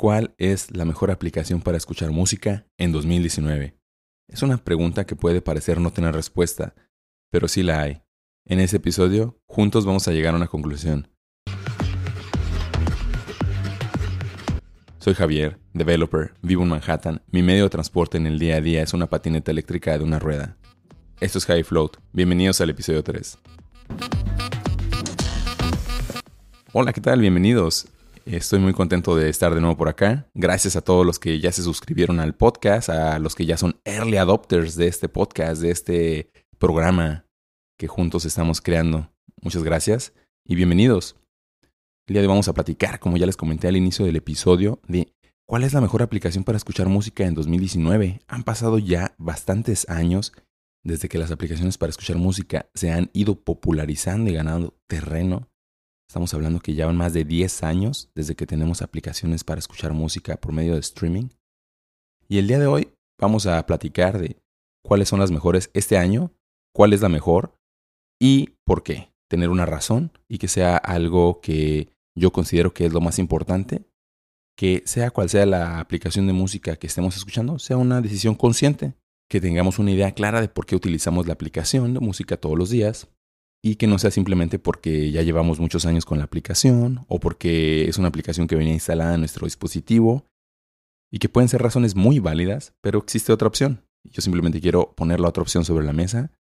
¿Cuál es la mejor aplicación para escuchar música en 2019? Es una pregunta que puede parecer no tener respuesta, pero sí la hay. En ese episodio, juntos vamos a llegar a una conclusión. Soy Javier, developer, vivo en Manhattan. Mi medio de transporte en el día a día es una patineta eléctrica de una rueda. Esto es High Float. Bienvenidos al episodio 3. Hola, ¿qué tal? Bienvenidos. Estoy muy contento de estar de nuevo por acá. Gracias a todos los que ya se suscribieron al podcast, a los que ya son early adopters de este podcast, de este programa que juntos estamos creando. Muchas gracias y bienvenidos. El día de hoy vamos a platicar, como ya les comenté al inicio del episodio, de cuál es la mejor aplicación para escuchar música en 2019. Han pasado ya bastantes años desde que las aplicaciones para escuchar música se han ido popularizando y ganando terreno. Estamos hablando que ya van más de 10 años desde que tenemos aplicaciones para escuchar música por medio de streaming. Y el día de hoy vamos a platicar de cuáles son las mejores este año, cuál es la mejor y por qué. Tener una razón y que sea algo que yo considero que es lo más importante, que sea cual sea la aplicación de música que estemos escuchando, sea una decisión consciente, que tengamos una idea clara de por qué utilizamos la aplicación de música todos los días y que no sea simplemente porque ya llevamos muchos años con la aplicación o porque es una aplicación que venía instalada en nuestro dispositivo y que pueden ser razones muy válidas, pero existe otra opción. Yo simplemente quiero poner la otra opción sobre la mesa.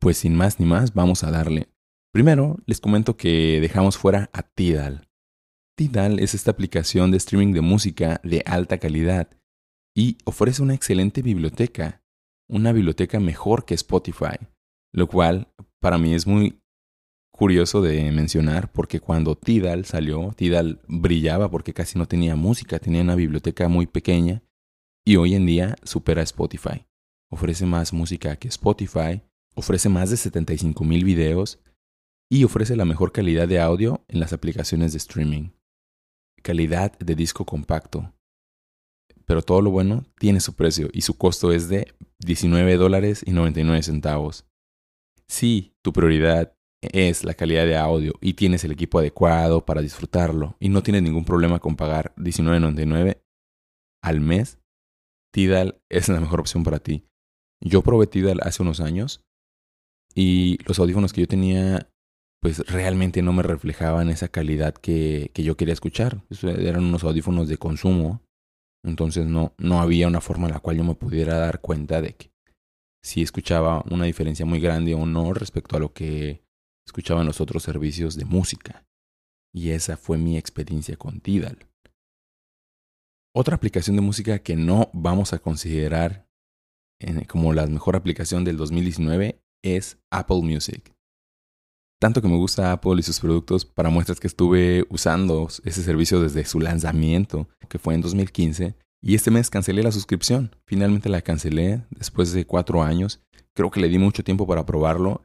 Pues sin más ni más, vamos a darle Primero, les comento que dejamos fuera a Tidal. Tidal es esta aplicación de streaming de música de alta calidad y ofrece una excelente biblioteca, una biblioteca mejor que Spotify, lo cual para mí es muy curioso de mencionar porque cuando Tidal salió, Tidal brillaba porque casi no tenía música, tenía una biblioteca muy pequeña y hoy en día supera Spotify. Ofrece más música que Spotify, ofrece más de 75 mil videos y ofrece la mejor calidad de audio en las aplicaciones de streaming. Calidad de disco compacto. Pero todo lo bueno tiene su precio y su costo es de 19 dólares y 99 centavos. Si tu prioridad es la calidad de audio y tienes el equipo adecuado para disfrutarlo y no tienes ningún problema con pagar 19.99 al mes, Tidal es la mejor opción para ti. Yo probé Tidal hace unos años y los audífonos que yo tenía pues realmente no me reflejaban esa calidad que, que yo quería escuchar. eran unos audífonos de consumo. Entonces no, no había una forma en la cual yo me pudiera dar cuenta de que si escuchaba una diferencia muy grande o no respecto a lo que escuchaban los otros servicios de música. Y esa fue mi experiencia con Tidal. Otra aplicación de música que no vamos a considerar como la mejor aplicación del 2019 es Apple Music tanto que me gusta Apple y sus productos para muestras que estuve usando ese servicio desde su lanzamiento, que fue en 2015. Y este mes cancelé la suscripción. Finalmente la cancelé después de cuatro años. Creo que le di mucho tiempo para probarlo.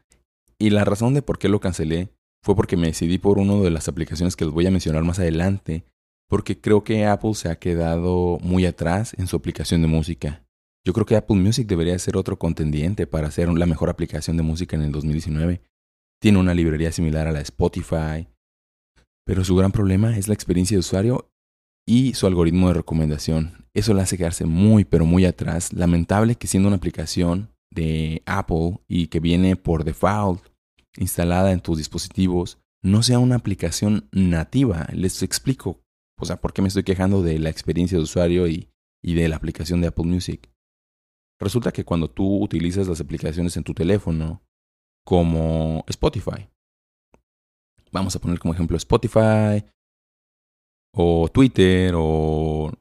Y la razón de por qué lo cancelé fue porque me decidí por una de las aplicaciones que les voy a mencionar más adelante. Porque creo que Apple se ha quedado muy atrás en su aplicación de música. Yo creo que Apple Music debería ser otro contendiente para ser la mejor aplicación de música en el 2019. Tiene una librería similar a la de Spotify. Pero su gran problema es la experiencia de usuario y su algoritmo de recomendación. Eso le hace quedarse muy, pero muy atrás. Lamentable que siendo una aplicación de Apple y que viene por default instalada en tus dispositivos, no sea una aplicación nativa. Les explico, o sea, por qué me estoy quejando de la experiencia de usuario y, y de la aplicación de Apple Music. Resulta que cuando tú utilizas las aplicaciones en tu teléfono como Spotify. Vamos a poner como ejemplo Spotify o Twitter o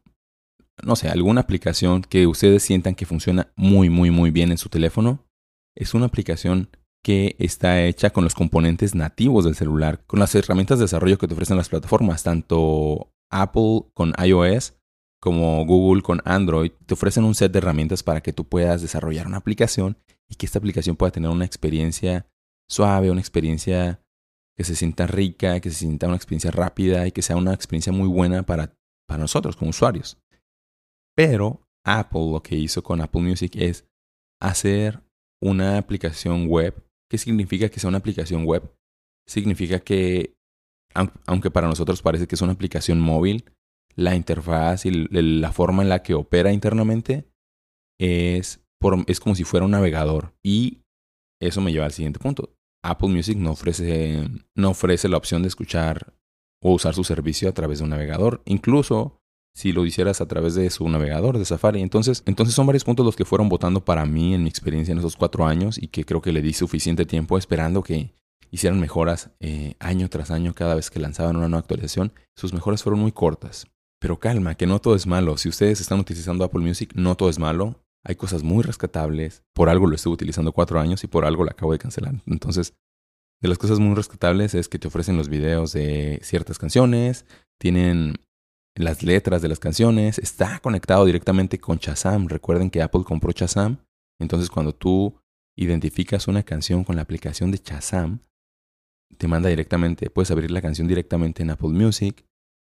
no sé, alguna aplicación que ustedes sientan que funciona muy, muy, muy bien en su teléfono. Es una aplicación que está hecha con los componentes nativos del celular, con las herramientas de desarrollo que te ofrecen las plataformas, tanto Apple con iOS como Google con Android, te ofrecen un set de herramientas para que tú puedas desarrollar una aplicación y que esta aplicación pueda tener una experiencia suave, una experiencia que se sienta rica, que se sienta una experiencia rápida y que sea una experiencia muy buena para, para nosotros como usuarios. Pero Apple lo que hizo con Apple Music es hacer una aplicación web. ¿Qué significa que sea una aplicación web? Significa que, aunque para nosotros parece que es una aplicación móvil, la interfaz y la forma en la que opera internamente es, es como si fuera un navegador. Y eso me lleva al siguiente punto. Apple Music no ofrece, no ofrece la opción de escuchar o usar su servicio a través de un navegador. Incluso si lo hicieras a través de su navegador de Safari. Entonces, entonces son varios puntos los que fueron votando para mí en mi experiencia en esos cuatro años y que creo que le di suficiente tiempo esperando que hicieran mejoras eh, año tras año cada vez que lanzaban una nueva actualización. Sus mejoras fueron muy cortas. Pero calma, que no todo es malo. Si ustedes están utilizando Apple Music, no todo es malo. Hay cosas muy rescatables. Por algo lo estuve utilizando cuatro años y por algo lo acabo de cancelar. Entonces, de las cosas muy rescatables es que te ofrecen los videos de ciertas canciones, tienen las letras de las canciones, está conectado directamente con Shazam. Recuerden que Apple compró Shazam. Entonces, cuando tú identificas una canción con la aplicación de Shazam, te manda directamente, puedes abrir la canción directamente en Apple Music.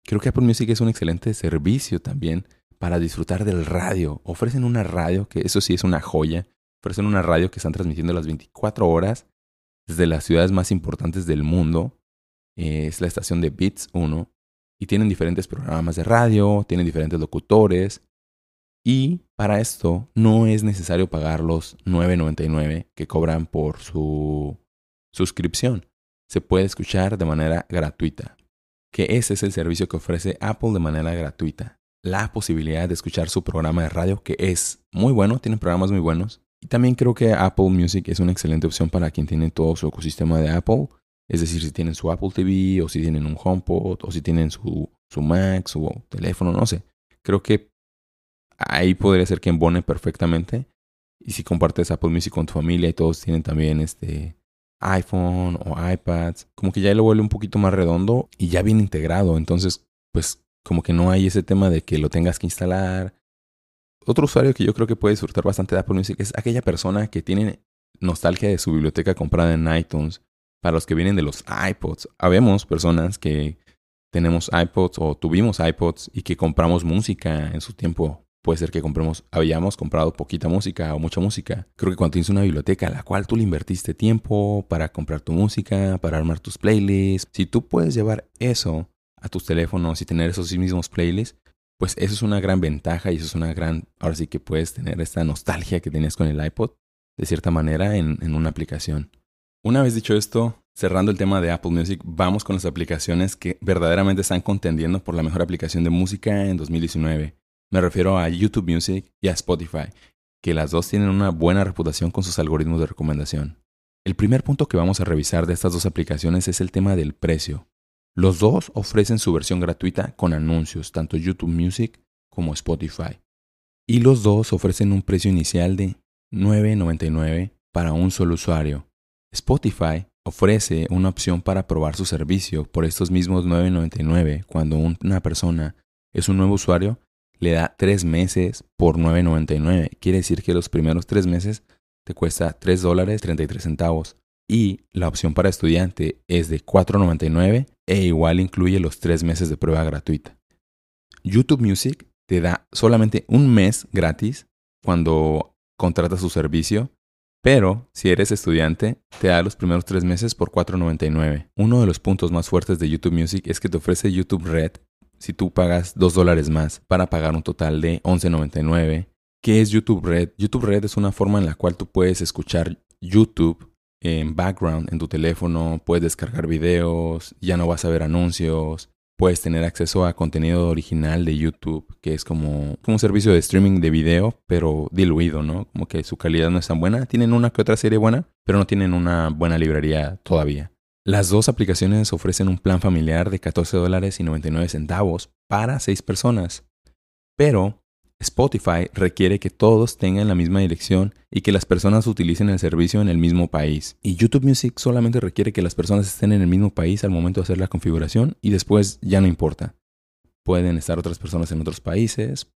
Creo que Apple Music es un excelente servicio también para disfrutar del radio. Ofrecen una radio, que eso sí es una joya. Ofrecen una radio que están transmitiendo las 24 horas desde las ciudades más importantes del mundo. Es la estación de Beats 1. Y tienen diferentes programas de radio, tienen diferentes locutores. Y para esto no es necesario pagar los 9.99 que cobran por su suscripción. Se puede escuchar de manera gratuita que ese es el servicio que ofrece Apple de manera gratuita. La posibilidad de escuchar su programa de radio, que es muy bueno, tienen programas muy buenos. Y también creo que Apple Music es una excelente opción para quien tiene todo su ecosistema de Apple. Es decir, si tienen su Apple TV, o si tienen un HomePod, o si tienen su, su Mac, su teléfono, no sé. Creo que ahí podría ser que embone perfectamente. Y si compartes Apple Music con tu familia y todos tienen también este iPhone o iPads, como que ya lo vuelve un poquito más redondo y ya bien integrado. Entonces, pues como que no hay ese tema de que lo tengas que instalar. Otro usuario que yo creo que puede disfrutar bastante de Apple Music es aquella persona que tiene nostalgia de su biblioteca comprada en iTunes. Para los que vienen de los iPods, habemos personas que tenemos iPods o tuvimos iPods y que compramos música en su tiempo Puede ser que compremos, habíamos comprado poquita música o mucha música. Creo que cuando tienes una biblioteca a la cual tú le invertiste tiempo para comprar tu música, para armar tus playlists, si tú puedes llevar eso a tus teléfonos y tener esos mismos playlists, pues eso es una gran ventaja y eso es una gran, ahora sí que puedes tener esta nostalgia que tenías con el iPod, de cierta manera, en, en una aplicación. Una vez dicho esto, cerrando el tema de Apple Music, vamos con las aplicaciones que verdaderamente están contendiendo por la mejor aplicación de música en 2019. Me refiero a YouTube Music y a Spotify, que las dos tienen una buena reputación con sus algoritmos de recomendación. El primer punto que vamos a revisar de estas dos aplicaciones es el tema del precio. Los dos ofrecen su versión gratuita con anuncios, tanto YouTube Music como Spotify. Y los dos ofrecen un precio inicial de $9.99 para un solo usuario. Spotify ofrece una opción para probar su servicio por estos mismos $9.99 cuando una persona es un nuevo usuario le da tres meses por 9.99. Quiere decir que los primeros tres meses te cuesta 3 dólares 33 centavos. Y la opción para estudiante es de 4.99 e igual incluye los tres meses de prueba gratuita. YouTube Music te da solamente un mes gratis cuando contratas su servicio, pero si eres estudiante, te da los primeros tres meses por 4.99. Uno de los puntos más fuertes de YouTube Music es que te ofrece YouTube Red, si tú pagas 2 dólares más para pagar un total de 11.99. ¿Qué es YouTube Red? YouTube Red es una forma en la cual tú puedes escuchar YouTube en background en tu teléfono, puedes descargar videos, ya no vas a ver anuncios, puedes tener acceso a contenido original de YouTube, que es como, como un servicio de streaming de video, pero diluido, ¿no? Como que su calidad no es tan buena. Tienen una que otra serie buena, pero no tienen una buena librería todavía. Las dos aplicaciones ofrecen un plan familiar de 14 dólares y 99 centavos para 6 personas. Pero Spotify requiere que todos tengan la misma dirección y que las personas utilicen el servicio en el mismo país. Y YouTube Music solamente requiere que las personas estén en el mismo país al momento de hacer la configuración y después ya no importa. Pueden estar otras personas en otros países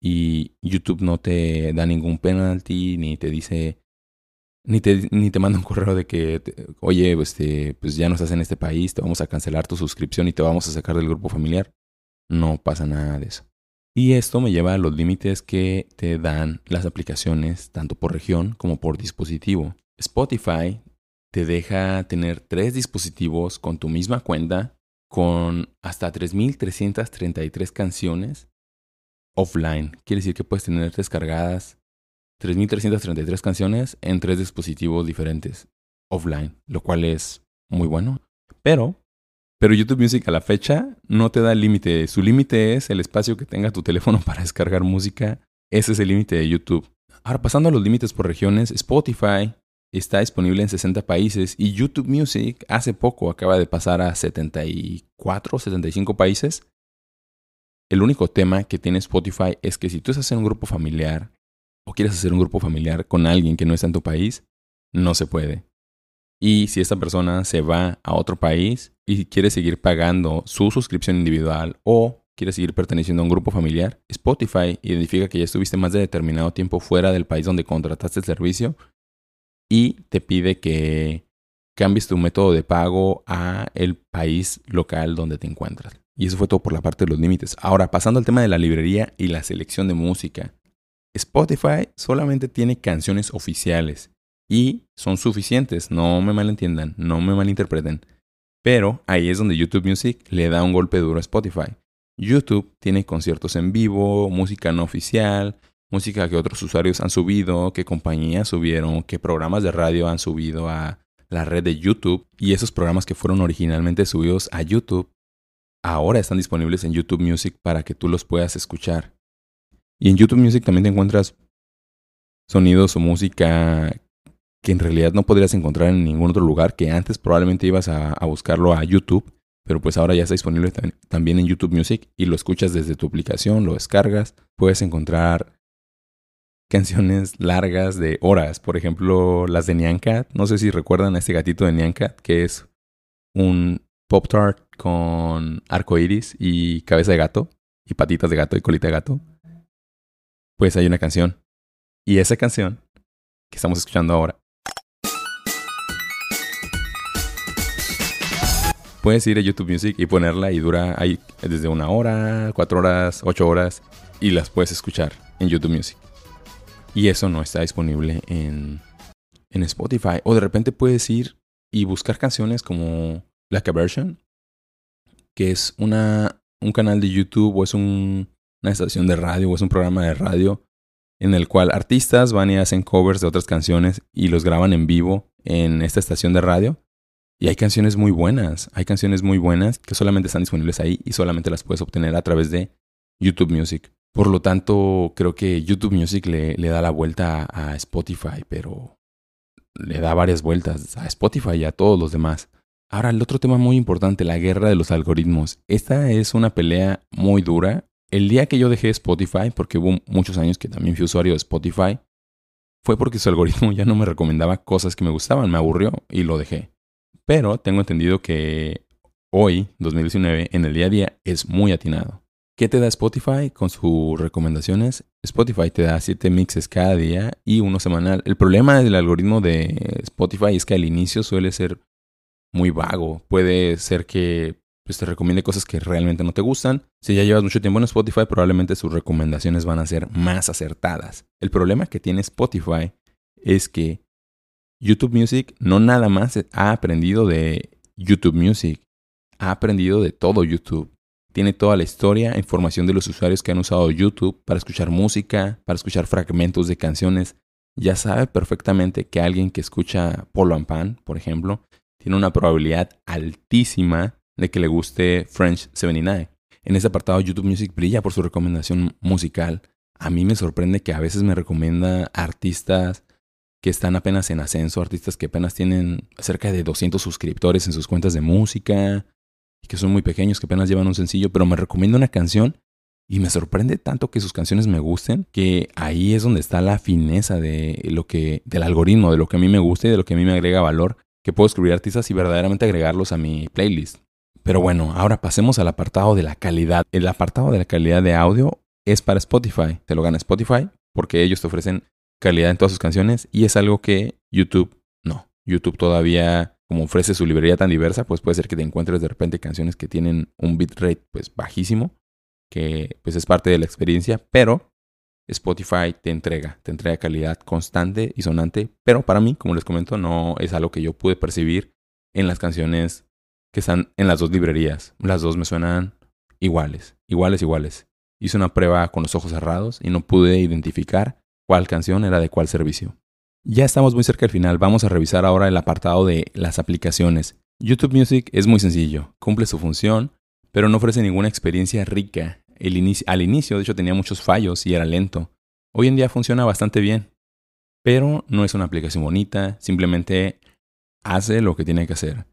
y YouTube no te da ningún penalty ni te dice ni te, ni te manda un correo de que, oye, este, pues ya no estás en este país, te vamos a cancelar tu suscripción y te vamos a sacar del grupo familiar. No pasa nada de eso. Y esto me lleva a los límites que te dan las aplicaciones, tanto por región como por dispositivo. Spotify te deja tener tres dispositivos con tu misma cuenta con hasta 3.333 canciones offline. Quiere decir que puedes tener descargadas 3.333 canciones en tres dispositivos diferentes offline, lo cual es muy bueno. Pero, pero YouTube Music a la fecha no te da límite. Su límite es el espacio que tenga tu teléfono para descargar música. Ese es el límite de YouTube. Ahora, pasando a los límites por regiones, Spotify está disponible en 60 países y YouTube Music hace poco acaba de pasar a 74, 75 países. El único tema que tiene Spotify es que si tú estás hacer un grupo familiar o quieres hacer un grupo familiar con alguien que no está en tu país, no se puede. Y si esta persona se va a otro país y quiere seguir pagando su suscripción individual o quiere seguir perteneciendo a un grupo familiar, Spotify identifica que ya estuviste más de determinado tiempo fuera del país donde contrataste el servicio y te pide que cambies tu método de pago a el país local donde te encuentras. Y eso fue todo por la parte de los límites. Ahora, pasando al tema de la librería y la selección de música. Spotify solamente tiene canciones oficiales y son suficientes, no me malentiendan, no me malinterpreten. Pero ahí es donde YouTube Music le da un golpe duro a Spotify. YouTube tiene conciertos en vivo, música no oficial, música que otros usuarios han subido, que compañías subieron, que programas de radio han subido a la red de YouTube y esos programas que fueron originalmente subidos a YouTube ahora están disponibles en YouTube Music para que tú los puedas escuchar. Y en YouTube Music también te encuentras sonidos o música que en realidad no podrías encontrar en ningún otro lugar, que antes probablemente ibas a, buscarlo a YouTube, pero pues ahora ya está disponible también en YouTube Music y lo escuchas desde tu aplicación, lo descargas, puedes encontrar canciones largas de horas, por ejemplo las de Nyan Cat, no sé si recuerdan a este gatito de Nyan Cat, que es un Pop Tart con arco iris y cabeza de gato, y patitas de gato y colita de gato. Pues hay una canción. Y esa canción que estamos escuchando ahora puedes ir a YouTube Music y ponerla y dura ahí desde una hora, cuatro horas, ocho horas y las puedes escuchar en YouTube Music. Y eso no está disponible en, en Spotify. O de repente puedes ir y buscar canciones como Like a Version, que es una, un canal de YouTube o es un, una estación de radio o es un programa de radio en el cual artistas van y hacen covers de otras canciones y los graban en vivo en esta estación de radio. Y hay canciones muy buenas, hay canciones muy buenas que solamente están disponibles ahí y solamente las puedes obtener a través de YouTube Music. Por lo tanto, creo que YouTube Music le, le da la vuelta a Spotify, pero le da varias vueltas a Spotify y a todos los demás. Ahora, el otro tema muy importante, la guerra de los algoritmos. Esta es una pelea muy dura. El día que yo dejé Spotify, porque hubo muchos años que también fui usuario de Spotify, fue porque su algoritmo ya no me recomendaba cosas que me gustaban, me aburrió y lo dejé. Pero tengo entendido que hoy, 2019, en el día a día, es muy atinado. ¿Qué te da Spotify con sus recomendaciones? Spotify te da 7 mixes cada día y uno semanal. El problema del algoritmo de Spotify es que al inicio suele ser muy vago. Puede ser que pues, te recomiende cosas que realmente no te gustan. Si ya llevas mucho tiempo en Spotify, probablemente sus recomendaciones van a ser más acertadas. El problema que tiene Spotify es que YouTube Music no nada más ha aprendido de YouTube Music, ha aprendido de todo YouTube. Tiene toda la historia, información de los usuarios que han usado YouTube para escuchar música, para escuchar fragmentos de canciones. Ya sabe perfectamente que alguien que escucha Polo and Pan, por ejemplo, tiene una probabilidad altísima de que le guste French 79. En ese apartado YouTube Music brilla por su recomendación musical. A mí me sorprende que a veces me recomienda artistas que están apenas en ascenso, artistas que apenas tienen cerca de 200 suscriptores en sus cuentas de música y que son muy pequeños, que apenas llevan un sencillo, pero me recomienda una canción y me sorprende tanto que sus canciones me gusten, que ahí es donde está la fineza de lo que del algoritmo, de lo que a mí me gusta y de lo que a mí me agrega valor que puedo escribir artistas y verdaderamente agregarlos a mi playlist. Pero bueno, ahora pasemos al apartado de la calidad. El apartado de la calidad de audio es para Spotify. Te lo gana Spotify porque ellos te ofrecen calidad en todas sus canciones y es algo que YouTube no. YouTube todavía, como ofrece su librería tan diversa, pues puede ser que te encuentres de repente canciones que tienen un bitrate pues bajísimo, que pues es parte de la experiencia, pero Spotify te entrega, te entrega calidad constante y sonante, pero para mí, como les comento, no es algo que yo pude percibir en las canciones que están en las dos librerías. Las dos me suenan iguales, iguales, iguales. Hice una prueba con los ojos cerrados y no pude identificar cuál canción era de cuál servicio. Ya estamos muy cerca del final, vamos a revisar ahora el apartado de las aplicaciones. YouTube Music es muy sencillo, cumple su función, pero no ofrece ninguna experiencia rica. al inicio, de hecho, tenía muchos fallos y era lento. Hoy en día funciona bastante bien, pero no es una aplicación bonita, simplemente hace lo que tiene que hacer.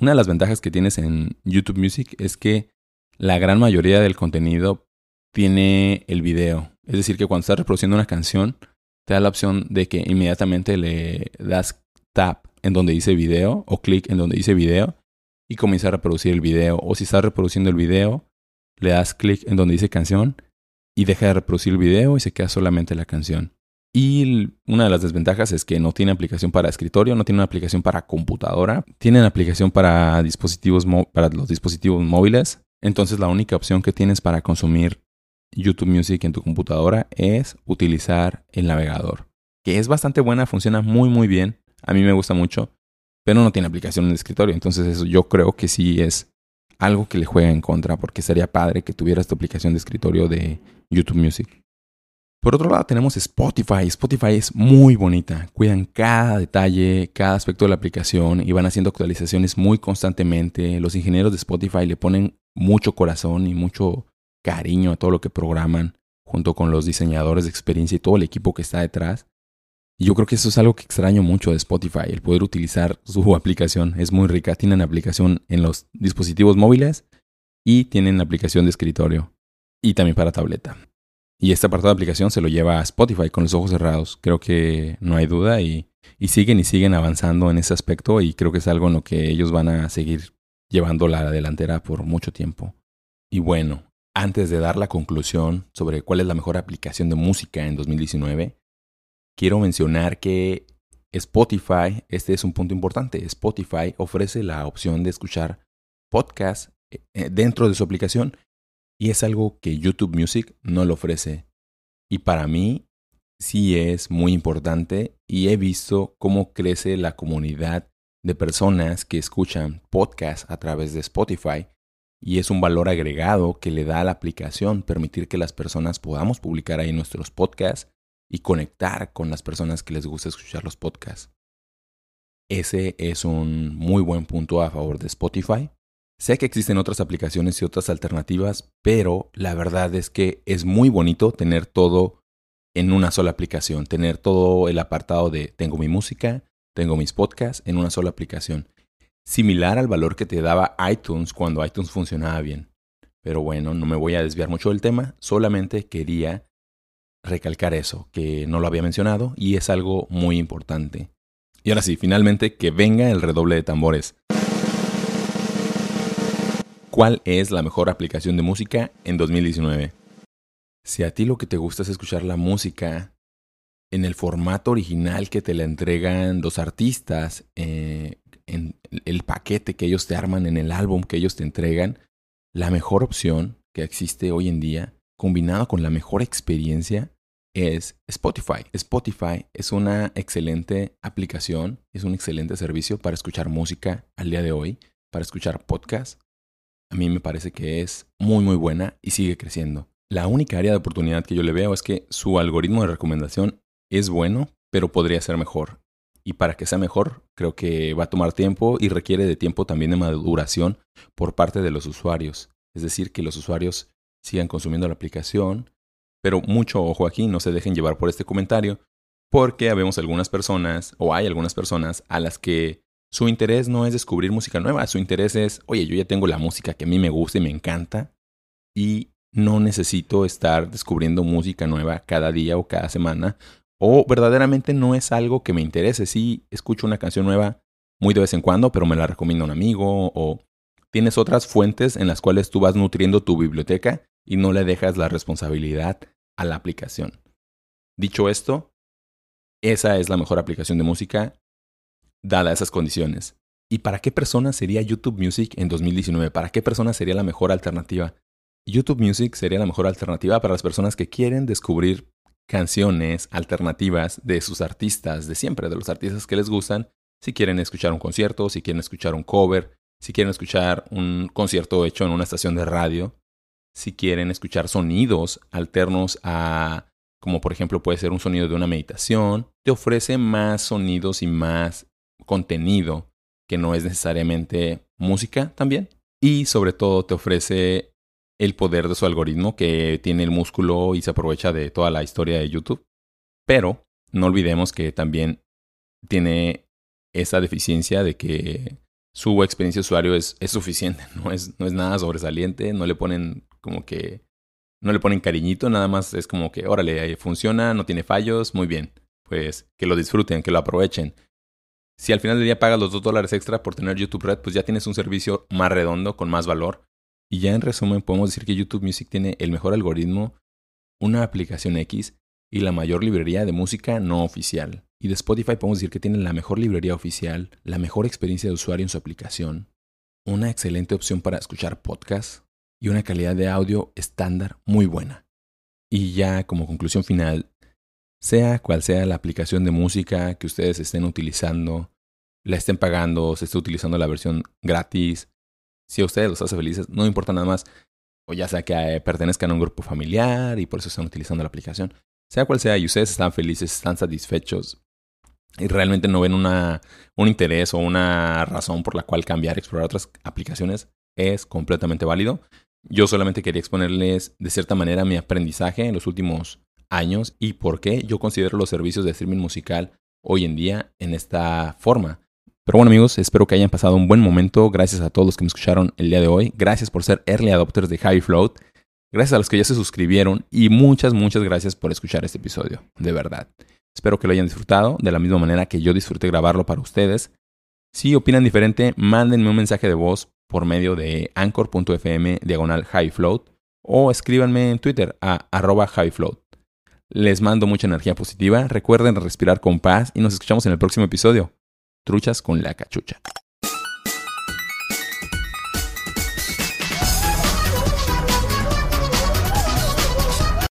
Una de las ventajas que tienes en YouTube Music es que la gran mayoría del contenido tiene el video. Es decir, que cuando estás reproduciendo una canción, te da la opción de que inmediatamente le das tap en donde dice video o clic en donde dice video y comienza a reproducir el video. O si estás reproduciendo el video, le das clic en donde dice canción y deja de reproducir el video y se queda solamente la canción. Y una de las desventajas es que no tiene aplicación para escritorio, no tiene una aplicación para computadora, tienen aplicación para dispositivos para los dispositivos móviles. Entonces la única opción que tienes para consumir YouTube Music en tu computadora es utilizar el navegador, que es bastante buena, funciona muy muy bien, a mí me gusta mucho, pero no tiene aplicación en el escritorio, entonces eso yo creo que sí es algo que le juega en contra, porque sería padre que tuvieras tu aplicación de escritorio de YouTube Music. Por otro lado tenemos Spotify. Spotify es muy bonita. Cuidan cada detalle, cada aspecto de la aplicación y van haciendo actualizaciones muy constantemente. Los ingenieros de Spotify le ponen mucho corazón y mucho cariño a todo lo que programan, junto con los diseñadores de experiencia y todo el equipo que está detrás. Y yo creo que eso es algo que extraño mucho de Spotify, el poder utilizar su aplicación. Es muy rica. Tienen aplicación en los dispositivos móviles y tienen aplicación de escritorio y también para tableta. Y este apartado de aplicación se lo lleva a Spotify con los ojos cerrados. Creo que no hay duda y, y siguen y siguen avanzando en ese aspecto y creo que es algo en lo que ellos van a seguir llevando la delantera por mucho tiempo. Y bueno, antes de dar la conclusión sobre cuál es la mejor aplicación de música en 2019, quiero mencionar que Spotify, este es un punto importante, Spotify ofrece la opción de escuchar podcasts eh, dentro de su aplicación y es algo que YouTube Music no lo ofrece. Y para mí sí es muy importante y he visto cómo crece la comunidad de personas que escuchan podcasts a través de Spotify y es un valor agregado que le da a la aplicación permitir que las personas podamos publicar ahí nuestros podcasts y conectar con las personas que les gusta escuchar los podcasts. Ese es un muy buen punto a favor de Spotify. Sé que existen otras aplicaciones y otras alternativas, pero la verdad es que es muy bonito tener todo en una sola aplicación, tener todo el apartado de tengo mi música, tengo mis podcasts en una sola aplicación similar al valor que te daba iTunes cuando iTunes funcionaba bien. Pero bueno, no me voy a desviar mucho del tema, solamente quería recalcar eso, que no lo había mencionado y es algo muy importante. Y ahora sí, finalmente que venga el redoble de tambores. ¿Cuál es la mejor aplicación de música en 2019? Si a ti lo que te gusta es escuchar la música en el formato original que te la entregan los artistas, eh, en el paquete que ellos te arman, en el álbum que ellos te entregan, la mejor opción que existe hoy en día, combinado con la mejor experiencia, es Spotify. Spotify es una excelente aplicación, es un excelente servicio para escuchar música al día de hoy, para escuchar podcast. A mí me parece que es muy muy buena y sigue creciendo. La única área de oportunidad que yo le veo es que su algoritmo de recomendación es bueno, pero podría ser mejor y para que sea mejor, creo que va a tomar tiempo y requiere de tiempo también de maduración por parte de los usuarios. Es decir, que los usuarios sigan consumiendo la aplicación, pero mucho ojo aquí, no se dejen llevar por este comentario, porque habemos algunas personas, o hay algunas personas, a las que su interés no es descubrir música nueva, su interés es, oye, yo ya tengo la música que a mí me gusta y me encanta, y no necesito estar descubriendo música nueva cada día o cada semana o verdaderamente no es algo que me interese. Sí, escucho una canción nueva muy de vez en cuando, pero me la recomienda un amigo o tienes otras fuentes en las cuales tú vas nutriendo tu biblioteca y no le dejas la responsabilidad a la aplicación. Dicho esto, esa es la mejor aplicación de música dada esas condiciones. ¿Y para qué persona sería YouTube Music en 2019? ¿Para qué persona sería la mejor alternativa? YouTube Music sería la mejor alternativa para las personas que quieren descubrir canciones alternativas de sus artistas de siempre, de los artistas que les gustan, si quieren escuchar un concierto, si quieren escuchar un cover, si quieren escuchar un concierto hecho en una estación de radio, si quieren escuchar sonidos alternos a, como por ejemplo puede ser un sonido de una meditación, te ofrece más sonidos y más contenido que no es necesariamente música también. Y sobre todo te ofrece el poder de su algoritmo que tiene el músculo y se aprovecha de toda la historia de YouTube. Pero no olvidemos que también tiene esa deficiencia de que su experiencia de usuario es, es suficiente, no es, no es nada sobresaliente, no le ponen como que, no le ponen cariñito, nada más es como que, órale, funciona, no tiene fallos, muy bien, pues que lo disfruten, que lo aprovechen. Si al final del día pagas los dos dólares extra por tener YouTube Red, pues ya tienes un servicio más redondo, con más valor. Y ya en resumen podemos decir que YouTube Music tiene el mejor algoritmo, una aplicación X y la mayor librería de música no oficial. Y de Spotify podemos decir que tiene la mejor librería oficial, la mejor experiencia de usuario en su aplicación, una excelente opción para escuchar podcasts y una calidad de audio estándar muy buena. Y ya como conclusión final, sea cual sea la aplicación de música que ustedes estén utilizando, la estén pagando, se esté utilizando la versión gratis, si a ustedes los hace felices, no importa nada más, o ya sea que eh, pertenezcan a un grupo familiar y por eso están utilizando la aplicación, sea cual sea, y ustedes están felices, están satisfechos, y realmente no ven una, un interés o una razón por la cual cambiar, explorar otras aplicaciones, es completamente válido. Yo solamente quería exponerles de cierta manera mi aprendizaje en los últimos años y por qué yo considero los servicios de streaming musical hoy en día en esta forma. Pero bueno amigos, espero que hayan pasado un buen momento. Gracias a todos los que me escucharon el día de hoy. Gracias por ser early adopters de High Float. Gracias a los que ya se suscribieron y muchas, muchas gracias por escuchar este episodio. De verdad. Espero que lo hayan disfrutado de la misma manera que yo disfruté grabarlo para ustedes. Si opinan diferente, mándenme un mensaje de voz por medio de anchor.fm diagonal highfloat o escríbanme en Twitter a arroba highfloat. Les mando mucha energía positiva, recuerden respirar con paz y nos escuchamos en el próximo episodio. Truchas con la cachucha.